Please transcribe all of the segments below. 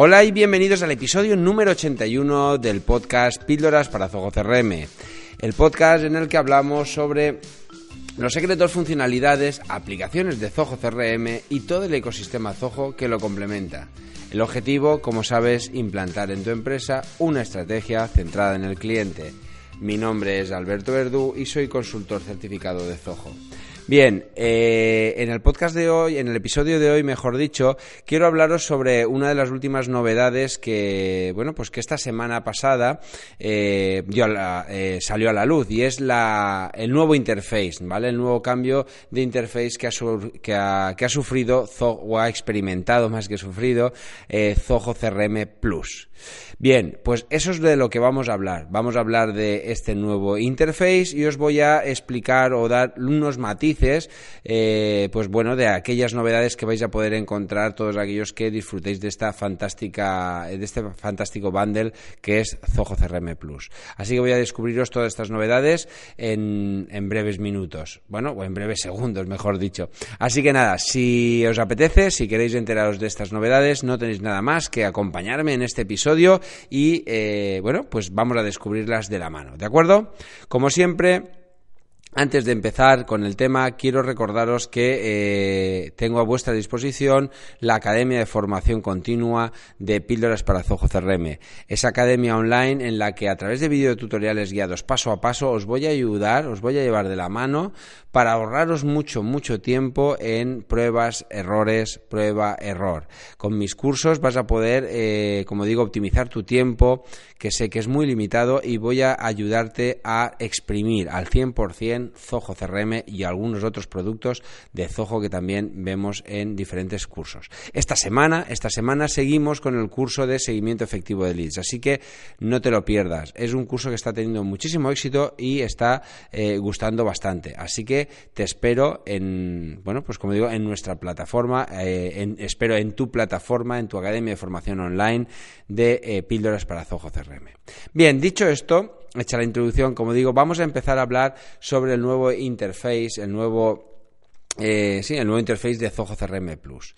Hola y bienvenidos al episodio número 81 del podcast Píldoras para Zoho CRM, el podcast en el que hablamos sobre los secretos, funcionalidades, aplicaciones de Zoho CRM y todo el ecosistema Zoho que lo complementa. El objetivo, como sabes, implantar en tu empresa una estrategia centrada en el cliente. Mi nombre es Alberto Verdú y soy consultor certificado de Zoho. Bien, eh, en el podcast de hoy, en el episodio de hoy, mejor dicho, quiero hablaros sobre una de las últimas novedades que, bueno, pues que esta semana pasada eh, eh, salió a la luz y es la, el nuevo interface, ¿vale? El nuevo cambio de interface que ha, ha, que ha sufrido o ha experimentado más que sufrido Zoho CRM Plus. Bien, pues eso es de lo que vamos a hablar. Vamos a hablar de este nuevo interface y os voy a explicar o dar unos matices, eh, pues bueno, de aquellas novedades que vais a poder encontrar todos aquellos que disfrutéis de esta fantástica, de este fantástico bundle que es Zoho CRM Plus. Así que voy a descubriros todas estas novedades en, en breves minutos. Bueno, o en breves segundos, mejor dicho. Así que nada, si os apetece, si queréis enteraros de estas novedades, no tenéis nada más que acompañarme en este episodio y eh, bueno, pues vamos a descubrirlas de la mano, ¿de acuerdo? Como siempre, antes de empezar con el tema, quiero recordaros que eh, tengo a vuestra disposición la Academia de Formación Continua de Píldoras para Zoho CRM. Esa academia online en la que a través de videotutoriales guiados paso a paso os voy a ayudar, os voy a llevar de la mano para ahorraros mucho, mucho tiempo en pruebas, errores, prueba, error. Con mis cursos vas a poder, eh, como digo, optimizar tu tiempo, que sé que es muy limitado, y voy a ayudarte a exprimir al 100% Zoho CRM y algunos otros productos de Zoho que también vemos en diferentes cursos. Esta semana, esta semana seguimos con el curso de seguimiento efectivo de leads, así que no te lo pierdas. Es un curso que está teniendo muchísimo éxito y está eh, gustando bastante. Así que te espero en, bueno, pues como digo, en nuestra plataforma, eh, espero en tu plataforma, en tu academia de formación online de eh, píldoras para Zoho CRM. Bien, dicho esto, hecha la introducción, como digo, vamos a empezar a hablar sobre el nuevo interface, el nuevo eh, sí, el nuevo interface de Zoho CRM Plus.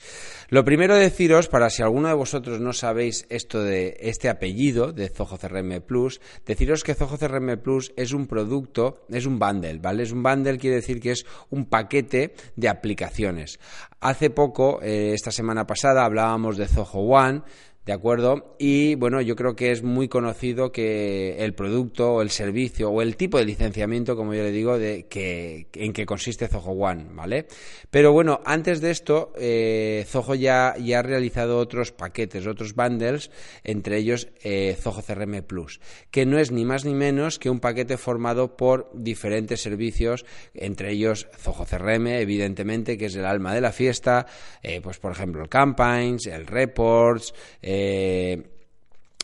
Lo primero deciros, para si alguno de vosotros no sabéis esto de este apellido de Zoho CRM Plus, deciros que Zoho CRM Plus es un producto, es un bundle, ¿vale? Es un bundle, quiere decir que es un paquete de aplicaciones. Hace poco, eh, esta semana pasada, hablábamos de Zoho One, ¿De acuerdo? Y bueno, yo creo que es muy conocido que el producto o el servicio o el tipo de licenciamiento, como yo le digo, de que, en que consiste Zoho One, ¿vale? Pero bueno, antes de esto, eh, Zoho ya, ya ha realizado otros paquetes, otros bundles, entre ellos eh, Zoho CRM Plus, que no es ni más ni menos que un paquete formado por diferentes servicios, entre ellos Zoho CRM, evidentemente, que es el alma de la fiesta, eh, pues por ejemplo el Campaigns, el Reports,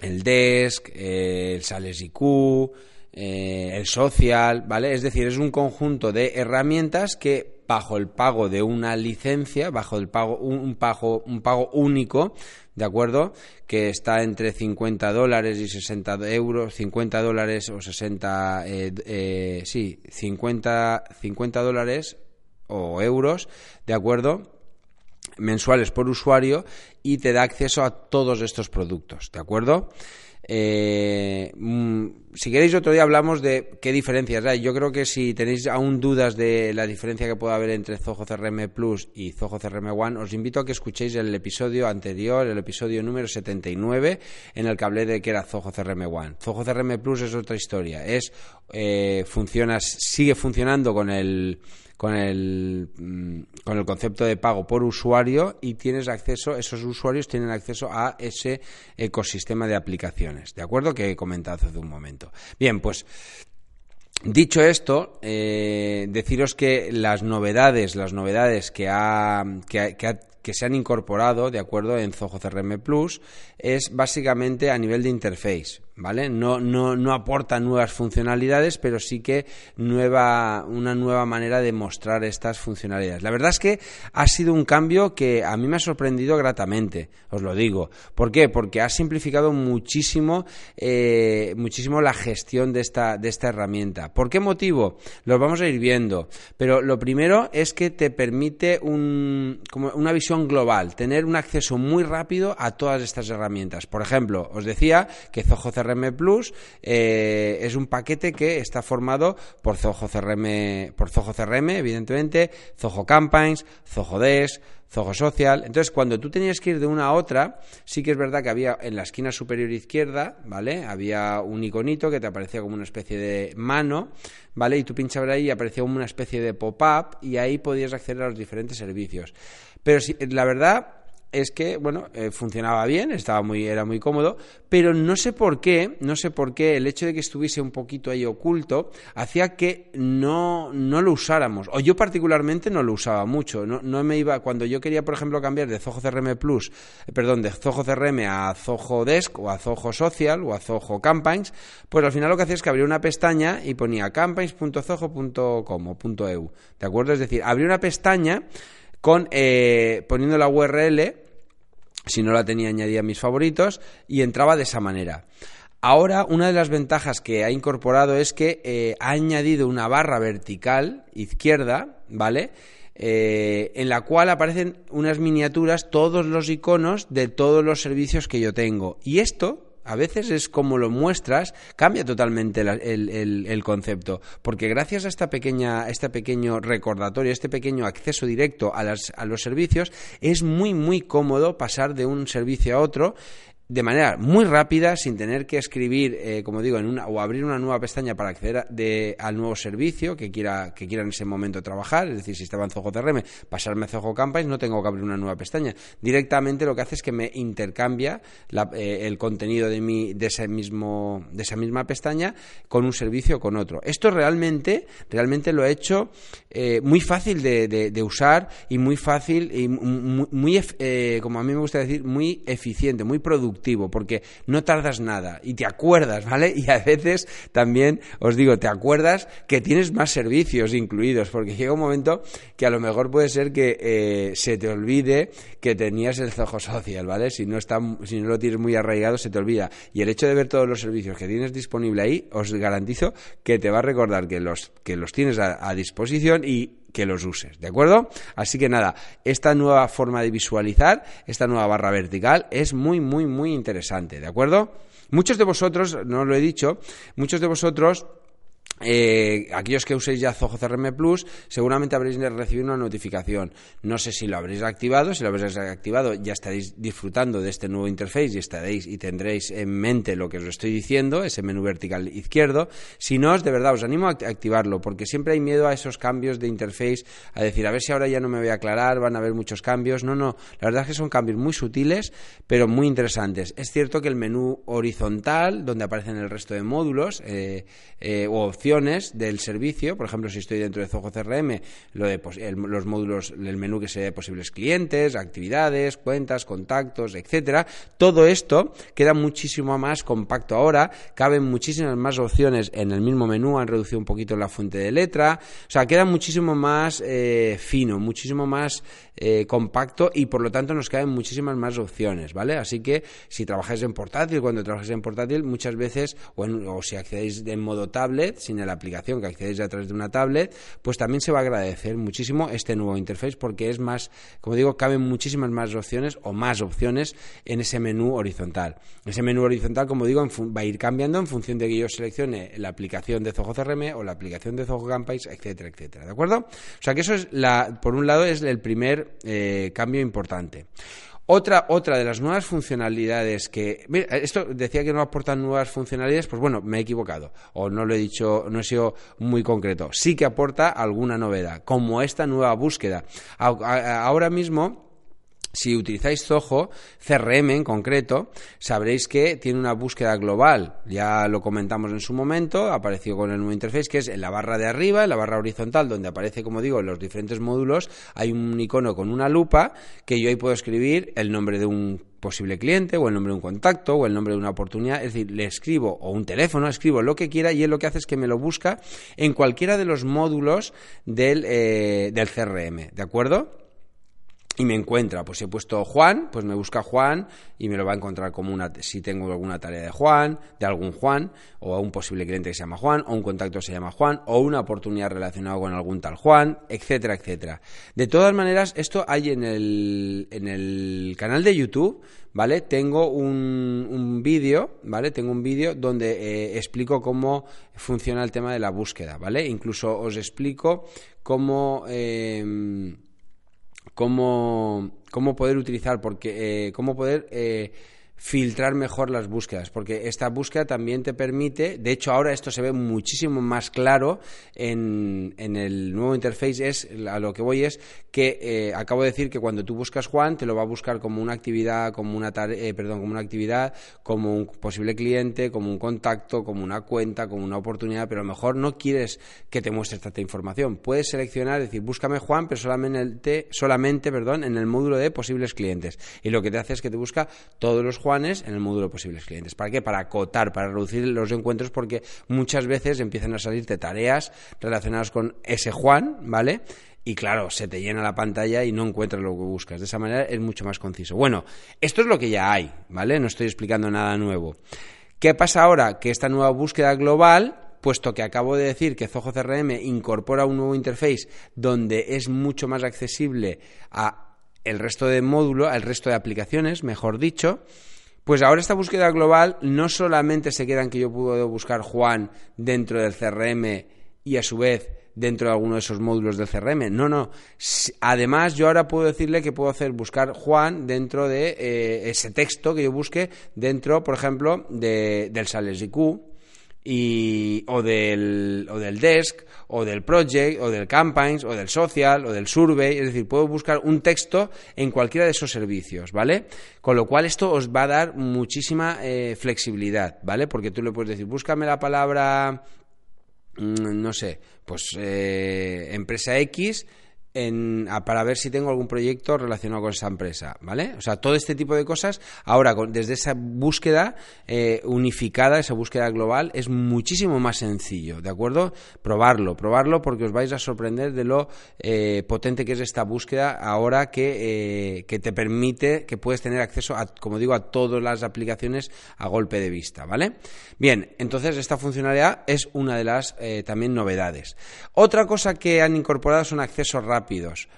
el Desk, eh, el Sales IQ, eh, el Social, ¿vale? Es decir, es un conjunto de herramientas que bajo el pago de una licencia, bajo el pago, un, pago, un pago único, ¿de acuerdo? Que está entre 50 dólares y 60 euros, 50 dólares o 60, sí, 50, 50 dólares o euros, ¿de acuerdo? Mensuales por usuario y te da acceso a todos estos productos, ¿de acuerdo? Eh, mm, si queréis otro día hablamos de qué diferencias hay. Yo creo que si tenéis aún dudas de la diferencia que puede haber entre Zoho CRM Plus y Zoho CRM One, os invito a que escuchéis el episodio anterior, el episodio número 79, en el que hablé de que era Zoho CRM One. Zoho CRM Plus es otra historia. Es eh, funciona, sigue funcionando con el con el, mm, con el concepto de pago por usuario y tienes acceso, esos usuarios tienen acceso a ese ecosistema de aplicaciones, ¿de acuerdo? Que he comentado hace un momento. Bien, pues Dicho esto, eh, deciros que las novedades, las novedades que ha, que, que ha que se han incorporado, de acuerdo, en Zoho CRM Plus, es básicamente a nivel de interface, ¿vale? No, no, no aporta nuevas funcionalidades, pero sí que nueva, una nueva manera de mostrar estas funcionalidades. La verdad es que ha sido un cambio que a mí me ha sorprendido gratamente, os lo digo. ¿Por qué? Porque ha simplificado muchísimo, eh, muchísimo la gestión de esta, de esta herramienta. ¿Por qué motivo? Lo vamos a ir viendo. Pero lo primero es que te permite un, como una visión global, tener un acceso muy rápido a todas estas herramientas. Por ejemplo, os decía que Zoho Plus eh, es un paquete que está formado por Zoho CRM, por Zoho CRM, evidentemente, Zoho Campaigns, Zoho Desk, Zoho Social. Entonces, cuando tú tenías que ir de una a otra, sí que es verdad que había en la esquina superior izquierda, ¿vale? Había un iconito que te aparecía como una especie de mano, ¿vale? Y tú pinchabas ahí y aparecía como una especie de pop-up y ahí podías acceder a los diferentes servicios. Pero si, la verdad es que, bueno, eh, funcionaba bien, estaba muy, era muy cómodo, pero no sé por qué, no sé por qué el hecho de que estuviese un poquito ahí oculto hacía que no, no lo usáramos. O yo particularmente no lo usaba mucho. No, no me iba, cuando yo quería, por ejemplo, cambiar de Zoho CRM Plus, eh, perdón, de Zoho CRM a Zoho Desk o a Zoho Social o a Zoho Campaigns, pues al final lo que hacía es que abría una pestaña y ponía campaigns.zoho.com o .eu. ¿De acuerdo? Es decir, abría una pestaña con eh, poniendo la URL, si no la tenía añadida a mis favoritos, y entraba de esa manera. Ahora, una de las ventajas que ha incorporado es que eh, ha añadido una barra vertical izquierda, ¿vale? Eh, en la cual aparecen unas miniaturas, todos los iconos de todos los servicios que yo tengo. Y esto a veces es como lo muestras, cambia totalmente el, concepto. Porque gracias a esta pequeña, este pequeño recordatorio, este pequeño acceso directo a, a los servicios, es muy, muy cómodo pasar de un servicio a otro de manera muy rápida, sin tener que escribir, eh, como digo, en una, o abrir una nueva pestaña para acceder de, al nuevo servicio que quiera, que quiera en ese momento trabajar. Es decir, si estaba en Zoho CRM, pasarme a Zoho Campaigns, no tengo que abrir una nueva pestaña. Directamente lo que hace es que me intercambia eh, el contenido de, mi, de, ese mismo, de esa misma pestaña con un servicio o con otro. Esto realmente, realmente lo he hecho eh, muy fácil de, de, usar y muy fácil y muy, muy como a mí me gusta decir, muy eficiente, muy productivo porque no tardas nada y te acuerdas, ¿vale? Y a veces también os digo, te acuerdas que tienes más servicios incluidos, porque llega un momento que a lo mejor puede ser que eh, se te olvide que tenías el Zoho Social, ¿vale? Si no, está, si no lo tienes muy arraigado, se te olvida. Y el hecho de ver todos los servicios que tienes disponible ahí, os garantizo que te va a recordar que los, que los tienes a disposición y que los uses, ¿de acuerdo? Así que nada, esta nueva forma de visualizar, esta nueva barra vertical es muy, muy, muy interesante, ¿de acuerdo? Muchos de vosotros, no lo he dicho, muchos de vosotros eh, aquellos que uséis ya Zoho CRM Plus, seguramente habréis recibido una notificación. No sé si lo habréis activado, si lo habréis activado ya estaréis disfrutando de este nuevo interface y estaréis y tendréis en mente lo que os estoy diciendo, ese menú vertical izquierdo. Si no, de verdad os animo a activarlo, porque siempre hay miedo a esos cambios de interface, a decir, a ver si ahora ya no me voy a aclarar, van a haber muchos cambios. No, no, la verdad es que son cambios muy sutiles, pero muy interesantes. Es cierto que el menú horizontal, donde aparecen el resto de módulos eh, eh, o opciones, del servicio, por ejemplo, si estoy dentro de Zoho CRM, lo de los módulos, el menú que sea posibles clientes, actividades, cuentas, contactos, etcétera, todo esto queda muchísimo más compacto ahora, caben muchísimas más opciones en el mismo menú, han reducido un poquito la fuente de letra, o sea, queda muchísimo más eh, fino, muchísimo más eh, compacto y por lo tanto nos caben muchísimas más opciones, ¿vale? Así que si trabajáis en portátil, cuando trabajáis en portátil, muchas veces, o, o si accedéis en modo tablet, sin la aplicación que accedéis a través de una tablet, pues también se va a agradecer muchísimo este nuevo interface porque es más, como digo, caben muchísimas más opciones o más opciones en ese menú horizontal. Ese menú horizontal, como digo, va a ir cambiando en función de que yo seleccione la aplicación de Zoho CRM o la aplicación de Zoho Campaigns, etcétera, etcétera. ¿De acuerdo? O sea que eso es la, por un lado, es el primer eh, cambio importante. Otra, otra de las nuevas funcionalidades que. esto decía que no aportan nuevas funcionalidades, pues bueno, me he equivocado. O no lo he dicho, no he sido muy concreto. Sí que aporta alguna novedad, como esta nueva búsqueda. Ahora mismo si utilizáis Zoho, CRM en concreto, sabréis que tiene una búsqueda global. Ya lo comentamos en su momento, apareció con el nuevo interface, que es en la barra de arriba, en la barra horizontal, donde aparece, como digo, los diferentes módulos, hay un icono con una lupa que yo ahí puedo escribir el nombre de un posible cliente o el nombre de un contacto o el nombre de una oportunidad, es decir, le escribo o un teléfono, escribo lo que quiera y él lo que hace es que me lo busca en cualquiera de los módulos del, eh, del CRM, ¿de acuerdo? Y me encuentra, pues si he puesto Juan, pues me busca Juan y me lo va a encontrar como una, si tengo alguna tarea de Juan, de algún Juan, o un posible cliente que se llama Juan, o un contacto que se llama Juan, o una oportunidad relacionada con algún tal Juan, etcétera, etcétera. De todas maneras, esto hay en el, en el canal de YouTube, ¿vale? Tengo un, un vídeo, ¿vale? Tengo un vídeo donde eh, explico cómo funciona el tema de la búsqueda, ¿vale? Incluso os explico cómo... Eh, cómo, cómo poder utilizar, porque, eh, cómo poder eh, filtrar mejor las búsquedas, porque esta búsqueda también te permite, de hecho ahora esto se ve muchísimo más claro en, en el nuevo interface, es a lo que voy es que eh, acabo de decir que cuando tú buscas Juan te lo va a buscar como una actividad, como una eh, perdón, como una actividad, como un posible cliente, como un contacto, como una cuenta, como una oportunidad, pero a lo mejor no quieres que te muestre esta información. Puedes seleccionar, decir, búscame Juan, pero solamente, solamente perdón, en el módulo de posibles clientes. Y lo que te hace es que te busca todos los Juanes en el módulo posibles clientes. ¿Para qué? Para acotar, para reducir los encuentros, porque muchas veces empiezan a salirte tareas relacionadas con ese Juan, ¿vale? y claro, se te llena la pantalla y no encuentras lo que buscas. De esa manera es mucho más conciso. Bueno, esto es lo que ya hay, ¿vale? No estoy explicando nada nuevo. ¿Qué pasa ahora? Que esta nueva búsqueda global puesto que acabo de decir que Zoho CRM incorpora un nuevo interface donde es mucho más accesible a el resto de módulo, al resto de aplicaciones, mejor dicho, pues ahora esta búsqueda global no solamente se queda en que yo puedo buscar Juan dentro del CRM y a su vez dentro de alguno de esos módulos del CRM. No, no. Además, yo ahora puedo decirle que puedo hacer buscar Juan dentro de eh, ese texto que yo busque dentro, por ejemplo, de, del Sales IQ y, o, del, o del desk, o del project, o del campaigns, o del social, o del survey. Es decir, puedo buscar un texto en cualquiera de esos servicios, ¿vale? Con lo cual esto os va a dar muchísima eh, flexibilidad, ¿vale? Porque tú le puedes decir, búscame la palabra, mm, no sé, pues eh, empresa X para ver si tengo algún proyecto relacionado con esa empresa, ¿vale? O sea, todo este tipo de cosas, ahora desde esa búsqueda eh, unificada, esa búsqueda global, es muchísimo más sencillo, ¿de acuerdo? Probarlo, probarlo porque os vais a sorprender de lo eh, potente que es esta búsqueda ahora que, eh, que te permite, que puedes tener acceso a, como digo, a todas las aplicaciones a golpe de vista, ¿vale? Bien, entonces esta funcionalidad es una de las también novedades. Otra cosa que han incorporado son accesos rápidos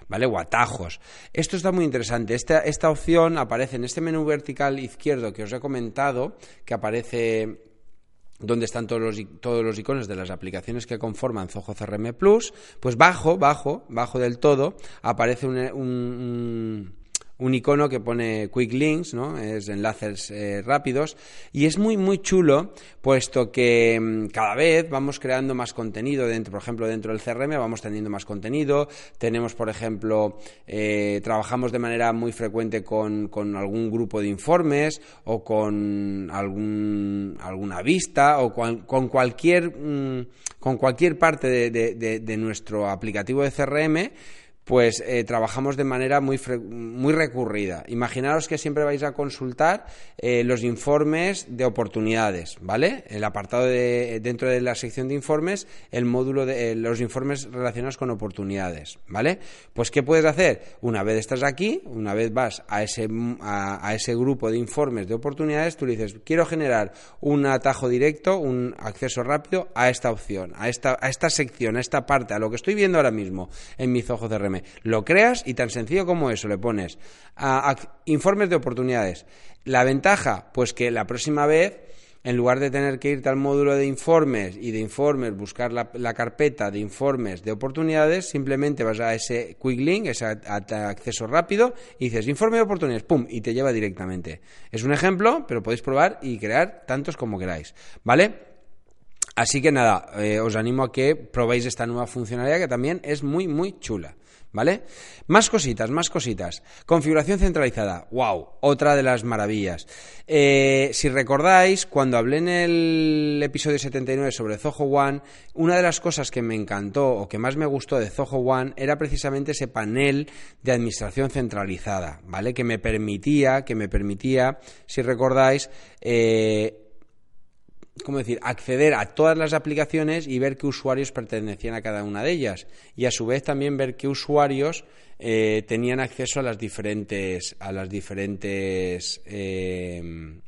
¿vale? O. Esto está muy interesante. Esta, esta opción aparece en este menú vertical izquierdo que os he comentado, que aparece donde están todos los, todos los iconos de las aplicaciones que conforman Zoho CRM Plus, pues bajo, bajo, bajo del todo, aparece un icono que pone quick links, ¿no? Es enlaces eh, rápidos y es muy muy chulo puesto que mm, cada vez vamos creando más contenido dentro, por ejemplo, dentro del CRM vamos teniendo más contenido, tenemos, por ejemplo, eh, trabajamos de manera muy frecuente con, con, algún grupo de informes o con algún, alguna vista o con, cualquier, mm, con cualquier parte de, de nuestro aplicativo de CRM pues eh, trabajamos de manera muy, muy recurrida. Imaginaros que siempre vais a consultar eh, los informes de oportunidades, ¿vale? El apartado de, dentro de la sección de informes, el módulo de eh, los informes relacionados con oportunidades, ¿vale? Pues ¿qué puedes hacer? Una vez estás aquí, una vez vas a ese, a, ese grupo de informes de oportunidades, tú le dices, quiero generar un atajo directo, un acceso rápido a esta opción, a esta, a esta sección, a esta parte, a lo que estoy viendo ahora mismo en mi Zoho Lo creas y tan sencillo como eso le pones informes de oportunidades. La ventaja, pues que la próxima vez en lugar de tener que irte al módulo de informes y de informes buscar la, carpeta de informes de oportunidades, simplemente vas a ese quick link, ese acceso rápido, y dices informe de oportunidades, ¡pum! y te lleva directamente. Es un ejemplo, pero podéis probar y crear tantos como queráis, ¿vale? Así que nada, eh, os animo a que probéis esta nueva funcionalidad que también es muy, muy chula. ¿Vale? Más cositas, más cositas. Configuración centralizada. ¡Wow! Otra de las maravillas. Eh, si recordáis, cuando hablé en el episodio 79 sobre Zoho One, una de las cosas que me encantó o que más me gustó de Zoho One era precisamente ese panel de administración centralizada, ¿vale? Que me permitía, que me permitía, si recordáis, eh, ¿cómo decir?, acceder a todas las aplicaciones y ver qué usuarios pertenecían a cada una de ellas. Y a su vez también ver qué usuarios eh, tenían acceso a las diferentes, a las diferentes eh,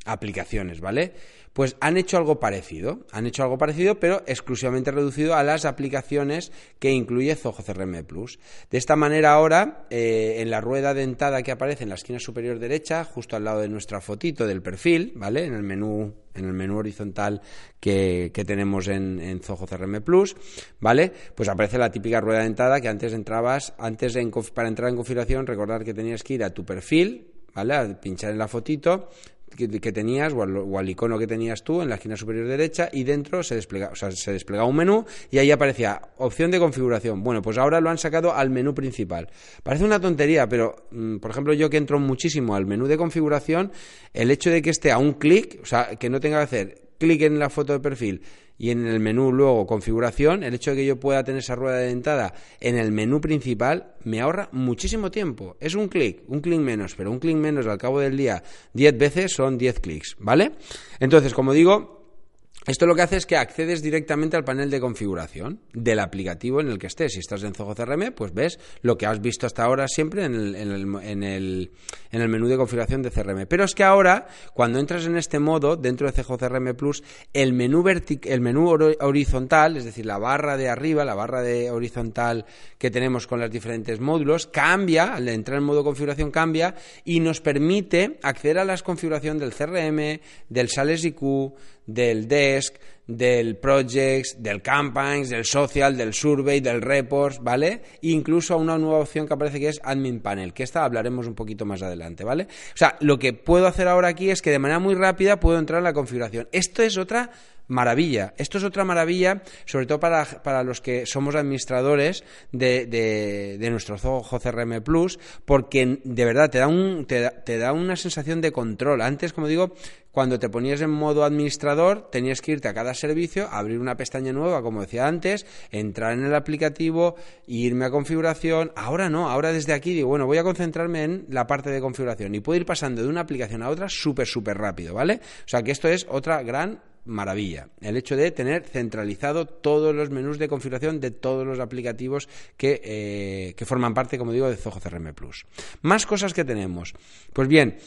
aplicaciones, ¿vale? Pues han hecho algo parecido, han hecho algo parecido, pero exclusivamente reducido a las aplicaciones que incluye Zoho CRM Plus. De esta manera ahora, eh, en la rueda dentada que aparece en la esquina superior derecha, justo al lado de nuestra fotito del perfil, ¿vale? En el menú, en el menú horizontal que, tenemos en, en, Zoho CRM Plus, ¿vale? Pues aparece la típica rueda dentada que antes entrabas, antes para entrar en configuración, recordar que tenías que ir a tu perfil, ¿vale? A pinchar en la fotito, que, tenías o al, icono que tenías tú en la esquina superior derecha y dentro se desplega, o sea, se desplegaba un menú y ahí aparecía opción de configuración. Bueno, pues ahora lo han sacado al menú principal. Parece una tontería, pero mm, por ejemplo yo que entro muchísimo al menú de configuración, el hecho de que esté a un clic, o sea, que no tenga que hacer clic en la foto de perfil y en el menú luego configuración, el hecho de que yo pueda tener esa rueda de dentada en el menú principal me ahorra muchísimo tiempo. Es un clic, un clic menos, pero un clic menos al cabo del día 10 veces son 10 clics, ¿vale? Entonces, como digo, esto lo que hace es que accedes directamente al panel de configuración del aplicativo en el que estés. Si estás en Zoho CRM, pues ves lo que has visto hasta ahora siempre en el, en el, en el, menú de configuración de CRM. Pero es que ahora, cuando entras en este modo, dentro de Zoho CRM Plus, el menú, el menú horizontal, es decir, la barra de arriba, la barra de horizontal que tenemos con los diferentes módulos, cambia, al entrar en modo configuración cambia y nos permite acceder a las configuraciones del CRM, del Sales IQ, del desk, del projects, del campaigns, del social, del survey, del reports, ¿vale? incluso a una nueva opción que aparece que es admin panel, que esta hablaremos un poquito más adelante, ¿vale? O sea, lo que puedo hacer ahora aquí es que de manera muy rápida puedo entrar en la configuración. Esto es otra maravilla. Esto es otra maravilla, sobre todo para, para los que somos administradores de, de, nuestro Zoho CRM Plus, porque de verdad te da, un, te, te da una sensación de control. Antes, como digo, cuando te ponías en modo administrador, tenías que irte a cada servicio, abrir una pestaña nueva, como decía antes, entrar en el aplicativo, irme a configuración. Ahora no, ahora desde aquí digo, bueno, voy a concentrarme en la parte de configuración y puedo ir pasando de una aplicación a otra súper, súper rápido, ¿vale? O sea que esto es otra gran maravilla. El hecho de tener centralizado todos los menús de configuración de todos los aplicativos que, eh, que forman parte, como digo, de Zoho CRM Plus. Más cosas que tenemos. Pues bien,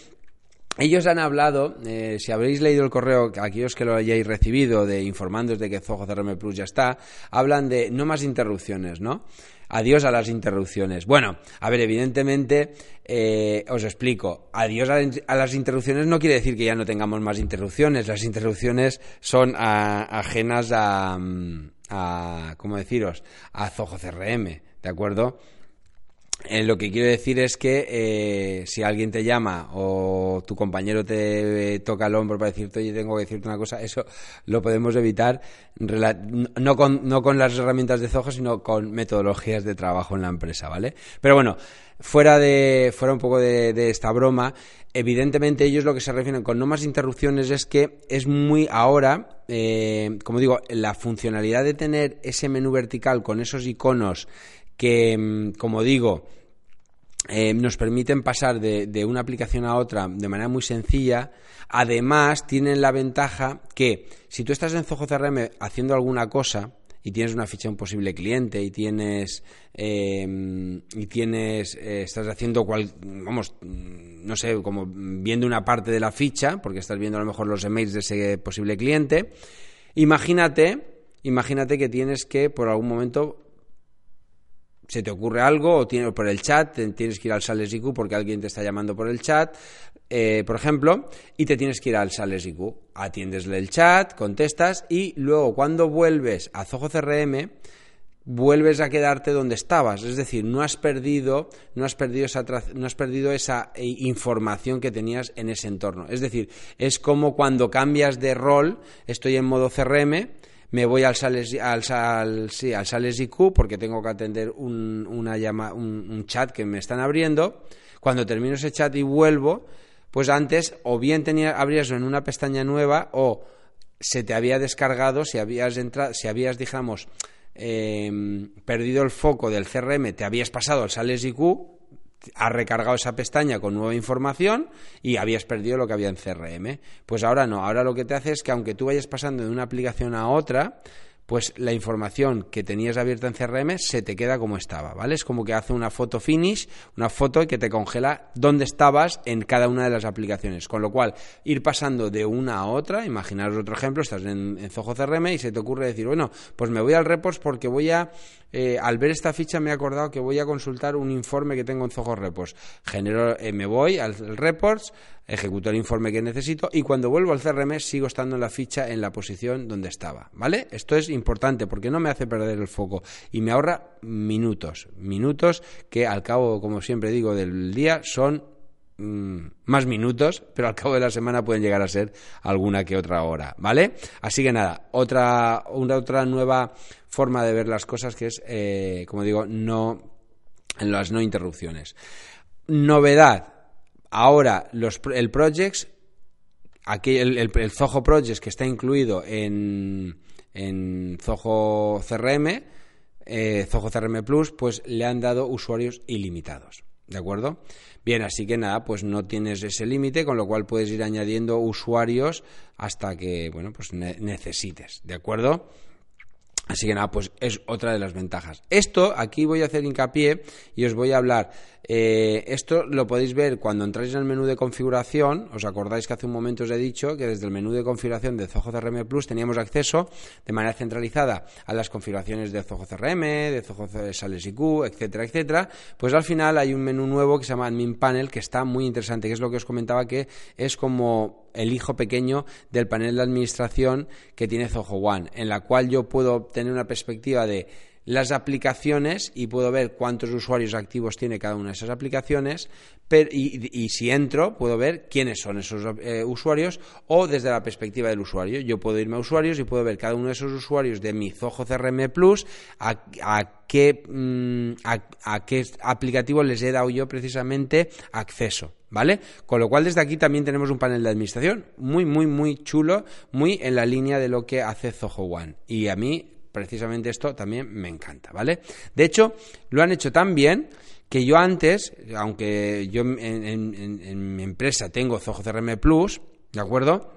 ellos han hablado, eh, si habréis leído el correo, aquellos que lo hayáis recibido, de informándoos de que Zoho CRM Plus ya está, hablan de no más interrupciones, ¿no? Adiós a las interrupciones. Bueno, a ver, evidentemente, eh, os explico. Adiós a, las interrupciones no quiere decir que ya no tengamos más interrupciones. Las interrupciones son ajenas a, a, ¿cómo deciros? A Zoho CRM, ¿de acuerdo? Eh, lo que quiero decir es que eh, si alguien te llama o tu compañero te toca el hombro para decirte, oye, tengo que decirte una cosa, eso lo podemos evitar no con, no con las herramientas de Zoho, sino con metodologías de trabajo en la empresa, ¿vale? Pero bueno, fuera, de, fuera un poco de, esta broma, evidentemente ellos lo que se refieren con no más interrupciones es que es muy ahora, eh, como digo, la funcionalidad de tener ese menú vertical con esos iconos que, mm, como digo, eh, nos permiten pasar de, una aplicación a otra de manera muy sencilla. Además, tienen la ventaja que si tú estás en Zoho CRM haciendo alguna cosa y tienes una ficha de un posible cliente y tienes eh, y tienes eh, estás haciendo cual, vamos no sé como viendo una parte de la ficha porque estás viendo a lo mejor los emails de ese posible cliente imagínate imagínate que tienes que por algún momento se te ocurre algo o tienes por el chat, tienes que ir al Sales IQ porque alguien te está llamando por el chat, eh, por ejemplo, y te tienes que ir al Sales IQ. Atiendesle el chat, contestas y luego cuando vuelves a Zoho CRM, vuelves a quedarte donde estabas, es decir, no has perdido, no has perdido esa, no has perdido esa eh, información que tenías en ese entorno. Es decir, es como cuando cambias de rol, estoy en modo CRM, me voy al Sales, al, al, sí, al Sales IQ porque tengo que atender un, una llama, un, chat que me están abriendo. Cuando termino ese chat y vuelvo, pues antes o bien tenía, abrías en una pestaña nueva o se te había descargado, si habías entrado, si habías, digamos, em, perdido el foco del CRM, te habías pasado al Sales IQ, has recargado esa pestaña con nueva información y habías perdido lo que había en CRM. Pues ahora no, ahora lo que te hace es que aunque tú vayas pasando de una aplicación a otra, pues la información que tenías abierta en CRM se te queda como estaba, ¿vale? Es como que hace una foto finish, una foto que te congela dónde estabas en cada una de las aplicaciones. Con lo cual, ir pasando de una a otra, imaginaros otro ejemplo, estás en, en Zoho CRM y se te ocurre decir, bueno, pues me voy al Reports porque voy a eh, al ver esta ficha me he acordado que voy a consultar un informe que tengo en Zoho Reports. Genero, eh, me voy al Reports, ejecuto el informe que necesito y cuando vuelvo al CRM sigo estando en la ficha en la posición donde estaba. ¿Vale? Esto es importante porque no me hace perder el foco y me ahorra minutos. Minutos que al cabo, como siempre digo, del día son mm, más minutos, pero al cabo de la semana pueden llegar a ser alguna que otra hora, ¿vale? Así que nada, otra, una otra nueva forma de ver las cosas que es, eh, como digo, no las no interrupciones. Novedad. Ahora, los, el Projects, aquí el, el, Zoho Projects que está incluido en, en Zoho CRM, eh, Zoho CRM Plus, pues le han dado usuarios ilimitados. ¿De acuerdo? Bien, así que nada, pues no tienes ese límite, con lo cual puedes ir añadiendo usuarios hasta que, bueno, pues necesites. ¿De acuerdo? Así que nada, pues es otra de las ventajas. Esto, aquí voy a hacer hincapié y os voy a hablar. Eh, esto lo podéis ver cuando entráis en el menú de configuración. Os acordáis que hace un momento os he dicho que desde el menú de configuración de Zoho CRM Plus teníamos acceso de manera centralizada a las configuraciones de Zoho CRM, de Zoho Sales IQ, etcétera, etcétera. Pues al final hay un menú nuevo que se llama Admin Panel que está muy interesante, que es lo que os comentaba que es como el hijo pequeño del panel de administración que tiene Zoho One, en la cual yo puedo tener una perspectiva de las aplicaciones y puedo ver cuántos usuarios activos tiene cada una de esas aplicaciones y, si entro puedo ver quiénes son esos eh, usuarios o desde la perspectiva del usuario. Yo puedo irme a usuarios y puedo ver cada uno de esos usuarios de mi Zoho CRM Plus a, qué, mm, a qué aplicativo les he dado yo precisamente acceso. ¿Vale? Con lo cual desde aquí también tenemos un panel de administración muy, muy, muy chulo, muy en la línea de lo que hace Zoho One. Y a mí precisamente esto también me encanta, ¿vale? De hecho, lo han hecho tan bien que yo antes, aunque yo en, mi empresa tengo Zoho CRM Plus, ¿de acuerdo?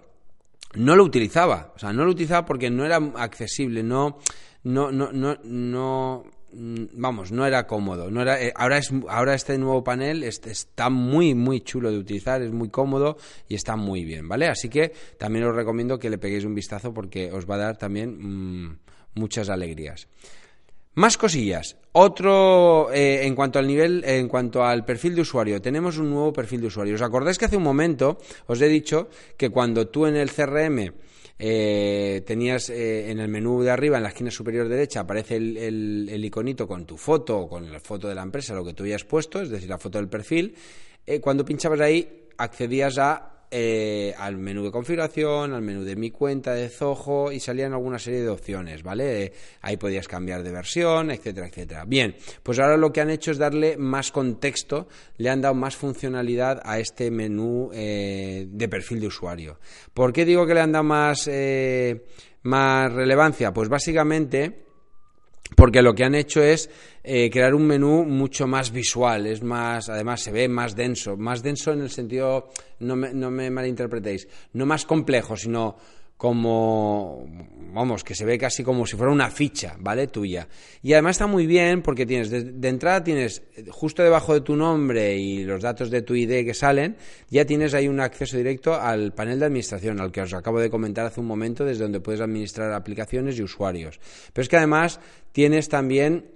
No lo utilizaba, o sea, no lo utilizaba porque no era accesible, no, no, no, no, no vamos, no era cómodo. No era, eh, ahora, es, ahora este nuevo panel está muy, muy chulo de utilizar, es muy cómodo y está muy bien, ¿vale? Así que también os recomiendo que le peguéis un vistazo porque os va a dar también mm, muchas alegrías. Más cosillas. Otro, eh, en cuanto al nivel, en cuanto al perfil de usuario, tenemos un nuevo perfil de usuario. ¿Os acordáis que hace un momento os he dicho que cuando tú en el CRM eh, tenías eh, en el menú de arriba, en la esquina superior derecha, aparece el, iconito con tu foto o con la foto de la empresa, lo que tú hayas puesto, es decir, la foto del perfil. cuando pinchabas ahí, accedías a eh, al menú de configuración, al menú de mi cuenta de Zoho y salían alguna serie de opciones, ¿vale? Eh, ahí podías cambiar de versión, etcétera, etcétera. Bien, pues ahora lo que han hecho es darle más contexto, le han dado más funcionalidad a este menú eh, de perfil de usuario. ¿Por qué digo que le han dado más, más relevancia? Pues básicamente porque lo que han hecho es eh, crear un menú mucho más visual, es más, además se ve más denso, más denso en el sentido, no me, no me malinterpretéis, no más complejo, sino como, vamos, que se ve casi como si fuera una ficha, ¿vale? Tuya. Y además está muy bien porque tienes, de, entrada tienes, justo debajo de tu nombre y los datos de tu ID que salen, ya tienes ahí un acceso directo al panel de administración, al que os acabo de comentar hace un momento, desde donde puedes administrar aplicaciones y usuarios. Pero es que además tienes también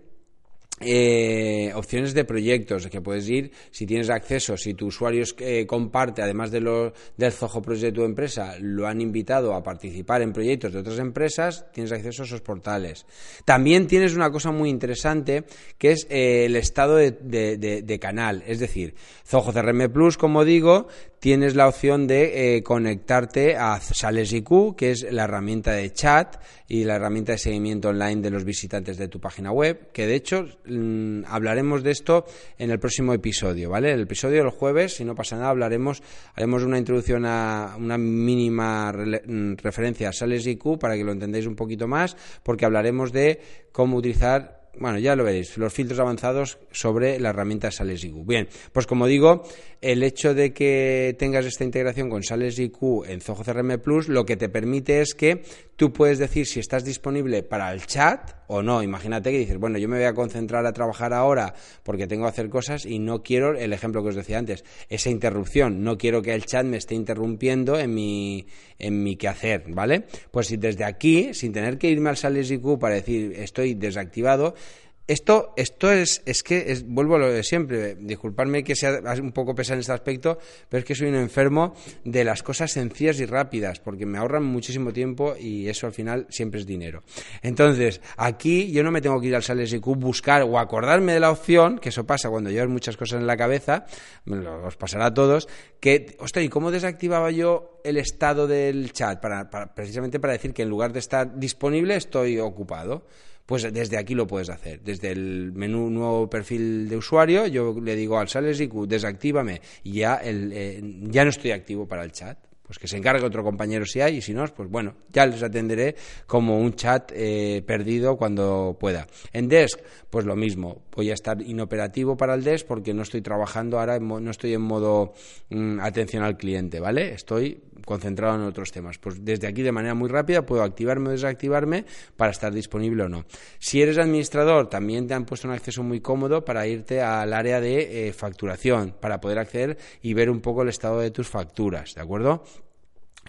eh, opciones de proyectos que puedes ir si tienes acceso, si tu usuario eh, comparte, además de lo, del Zoho Project de tu empresa, lo han invitado a participar en proyectos de otras empresas, tienes acceso a esos portales. También tienes una cosa muy interesante que es eh, el estado de, de, canal, es decir, Zoho CRM Plus, como digo, tienes la opción de eh, conectarte a Sales IQ, que es la herramienta de chat y la herramienta de seguimiento online de los visitantes de tu página web, que de hecho mm, hablaremos de esto en el próximo episodio, ¿vale? El episodio del jueves, si no pasa nada, hablaremos, haremos una introducción a una mínima mm, referencia a Sales IQ para que lo entendáis un poquito más, porque hablaremos de cómo utilizar bueno, ya lo veréis, los filtros avanzados sobre la herramienta Sales IQ. Bien, pues como digo, el hecho de que tengas esta integración con Sales IQ en Zoho CRM Plus, lo que te permite es que tú puedes decir si estás disponible para el chat o no. Imagínate que dices, bueno, yo me voy a concentrar a trabajar ahora porque tengo que hacer cosas y no quiero, el ejemplo que os decía antes, esa interrupción. No quiero que el chat me esté interrumpiendo en mi, en mi quehacer, ¿vale? Pues si desde aquí, sin tener que irme al Sales IQ para decir estoy desactivado, esto, esto es, es que es, vuelvo a lo de siempre. Disculpadme que sea un poco pesado en este aspecto, pero es que soy un enfermo de las cosas sencillas y rápidas, porque me ahorran muchísimo tiempo y eso al final siempre es dinero. Entonces, aquí yo no me tengo que ir al Sales IQ, buscar o acordarme de la opción, que eso pasa cuando llevas muchas cosas en la cabeza, os pasará a todos, que, ostras, ¿y cómo desactivaba yo el estado del chat? Para, precisamente para decir que en lugar de estar disponible estoy ocupado. Pues desde aquí lo puedes hacer. Desde el menú nuevo perfil de usuario, yo le digo al Sales IQ, desactívame y ya, el, eh, ya no estoy activo para el chat pues que se encargue otro compañero si hay y si no, pues bueno, ya les atenderé como un chat eh, perdido cuando pueda. En Desk, pues lo mismo, voy a estar inoperativo para el Desk porque no estoy trabajando ahora, no estoy en modo mm, atención al cliente, ¿vale? Estoy concentrado en otros temas. Pues desde aquí de manera muy rápida puedo activarme o desactivarme para estar disponible o no. Si eres administrador, también te han puesto un acceso muy cómodo para irte al área de eh, facturación, para poder acceder y ver un poco el estado de tus facturas, ¿de acuerdo?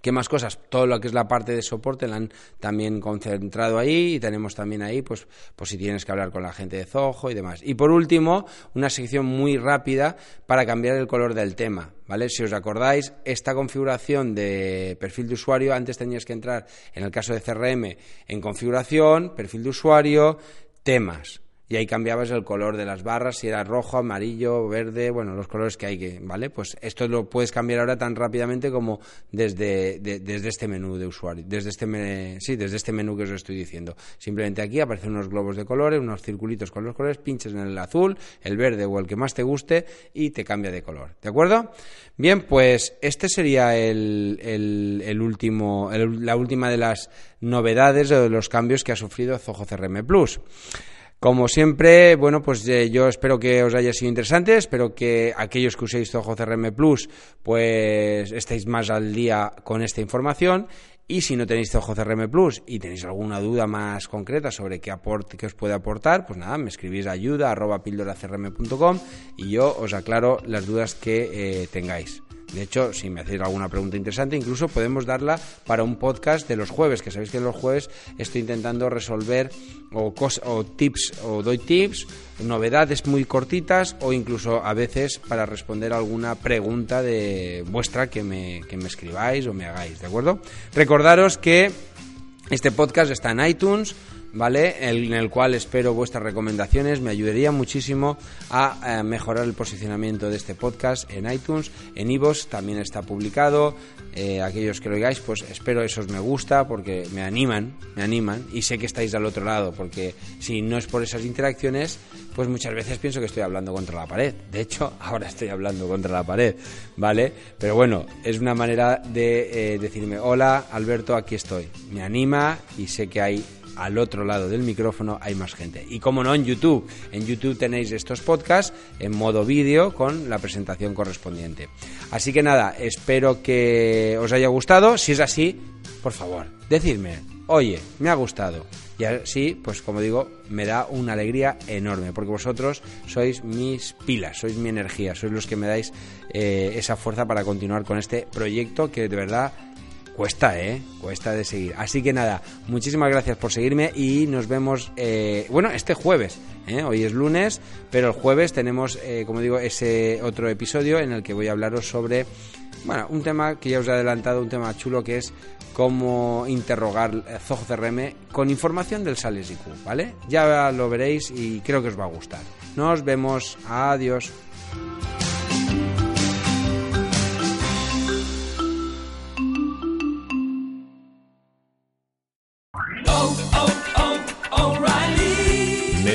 ¿Qué más cosas? Todo lo que es la parte de soporte la han también concentrado ahí y tenemos también ahí, pues, pues si tienes que hablar con la gente de Zoho y demás. Y por último, una sección muy rápida para cambiar el color del tema, ¿vale? Si os acordáis, esta configuración de perfil de usuario, antes tenías que entrar, en el caso de CRM, en configuración, perfil de usuario, temas y ahí cambiabas el color de las barras, si era rojo, amarillo, verde, bueno, los colores que hay que, ¿vale? Pues esto lo puedes cambiar ahora tan rápidamente como desde, desde este menú de usuario, desde este, sí, desde este menú que os estoy diciendo. Simplemente aquí aparecen unos globos de colores, unos circulitos con los colores, pinches en el azul, el verde o el que más te guste y te cambia de color, ¿de acuerdo? Bien, pues este sería el, el, último, la última de las novedades o de los cambios que ha sufrido Zoho CRM Plus. Como siempre, bueno, pues eh, yo espero que os haya sido interesante, espero que aquellos que uséis Zoho CRM Plus, pues estéis más al día con esta información. Y si no tenéis Zoho CRM Plus y tenéis alguna duda más concreta sobre qué aporte que os puede aportar, pues nada, me escribís ayuda arroba y yo os aclaro las dudas que eh, tengáis. De hecho, si me hacéis alguna pregunta interesante, incluso podemos darla para un podcast de los jueves, que sabéis que los jueves estoy intentando resolver o, o tips, o doy tips, novedades muy cortitas o incluso a veces para responder alguna pregunta de vuestra que me, que me escribáis o me hagáis, ¿de acuerdo? Recordaros que este podcast está en iTunes, ¿vale? En el cual espero vuestras recomendaciones, me ayudaría muchísimo a eh, mejorar el posicionamiento de este podcast en iTunes, en iVoox también está publicado, eh, aquellos que lo oigáis, pues espero esos me gusta porque me animan, me animan y sé que estáis al otro lado porque si no es por esas interacciones, pues muchas veces pienso que estoy hablando contra la pared. De hecho, ahora estoy hablando contra la pared, ¿vale? Pero bueno, es una manera de eh, decirme, hola Alberto, aquí estoy. Me anima y sé que hay al otro lado del micrófono hay más gente. Y como no, en YouTube. En YouTube tenéis estos podcasts en modo vídeo con la presentación correspondiente. Así que nada, espero que os haya gustado. Si es así, por favor, decidme, oye, me ha gustado. Y así, pues como digo, me da una alegría enorme, porque vosotros sois mis pilas, sois mi energía, sois los que me dais eh, esa fuerza para continuar con este proyecto que de verdad cuesta, ¿eh? Cuesta de seguir. Así que nada, muchísimas gracias por seguirme y nos vemos, eh, bueno, este jueves. ¿eh? Hoy es lunes, pero el jueves tenemos, eh, como digo, ese otro episodio en el que voy a hablaros sobre, bueno, un tema que ya os he adelantado, un tema chulo que es cómo interrogar Zoho CRM con información del Sales IQ, ¿vale? Ya lo veréis y creo que os va a gustar. Nos vemos. Adiós.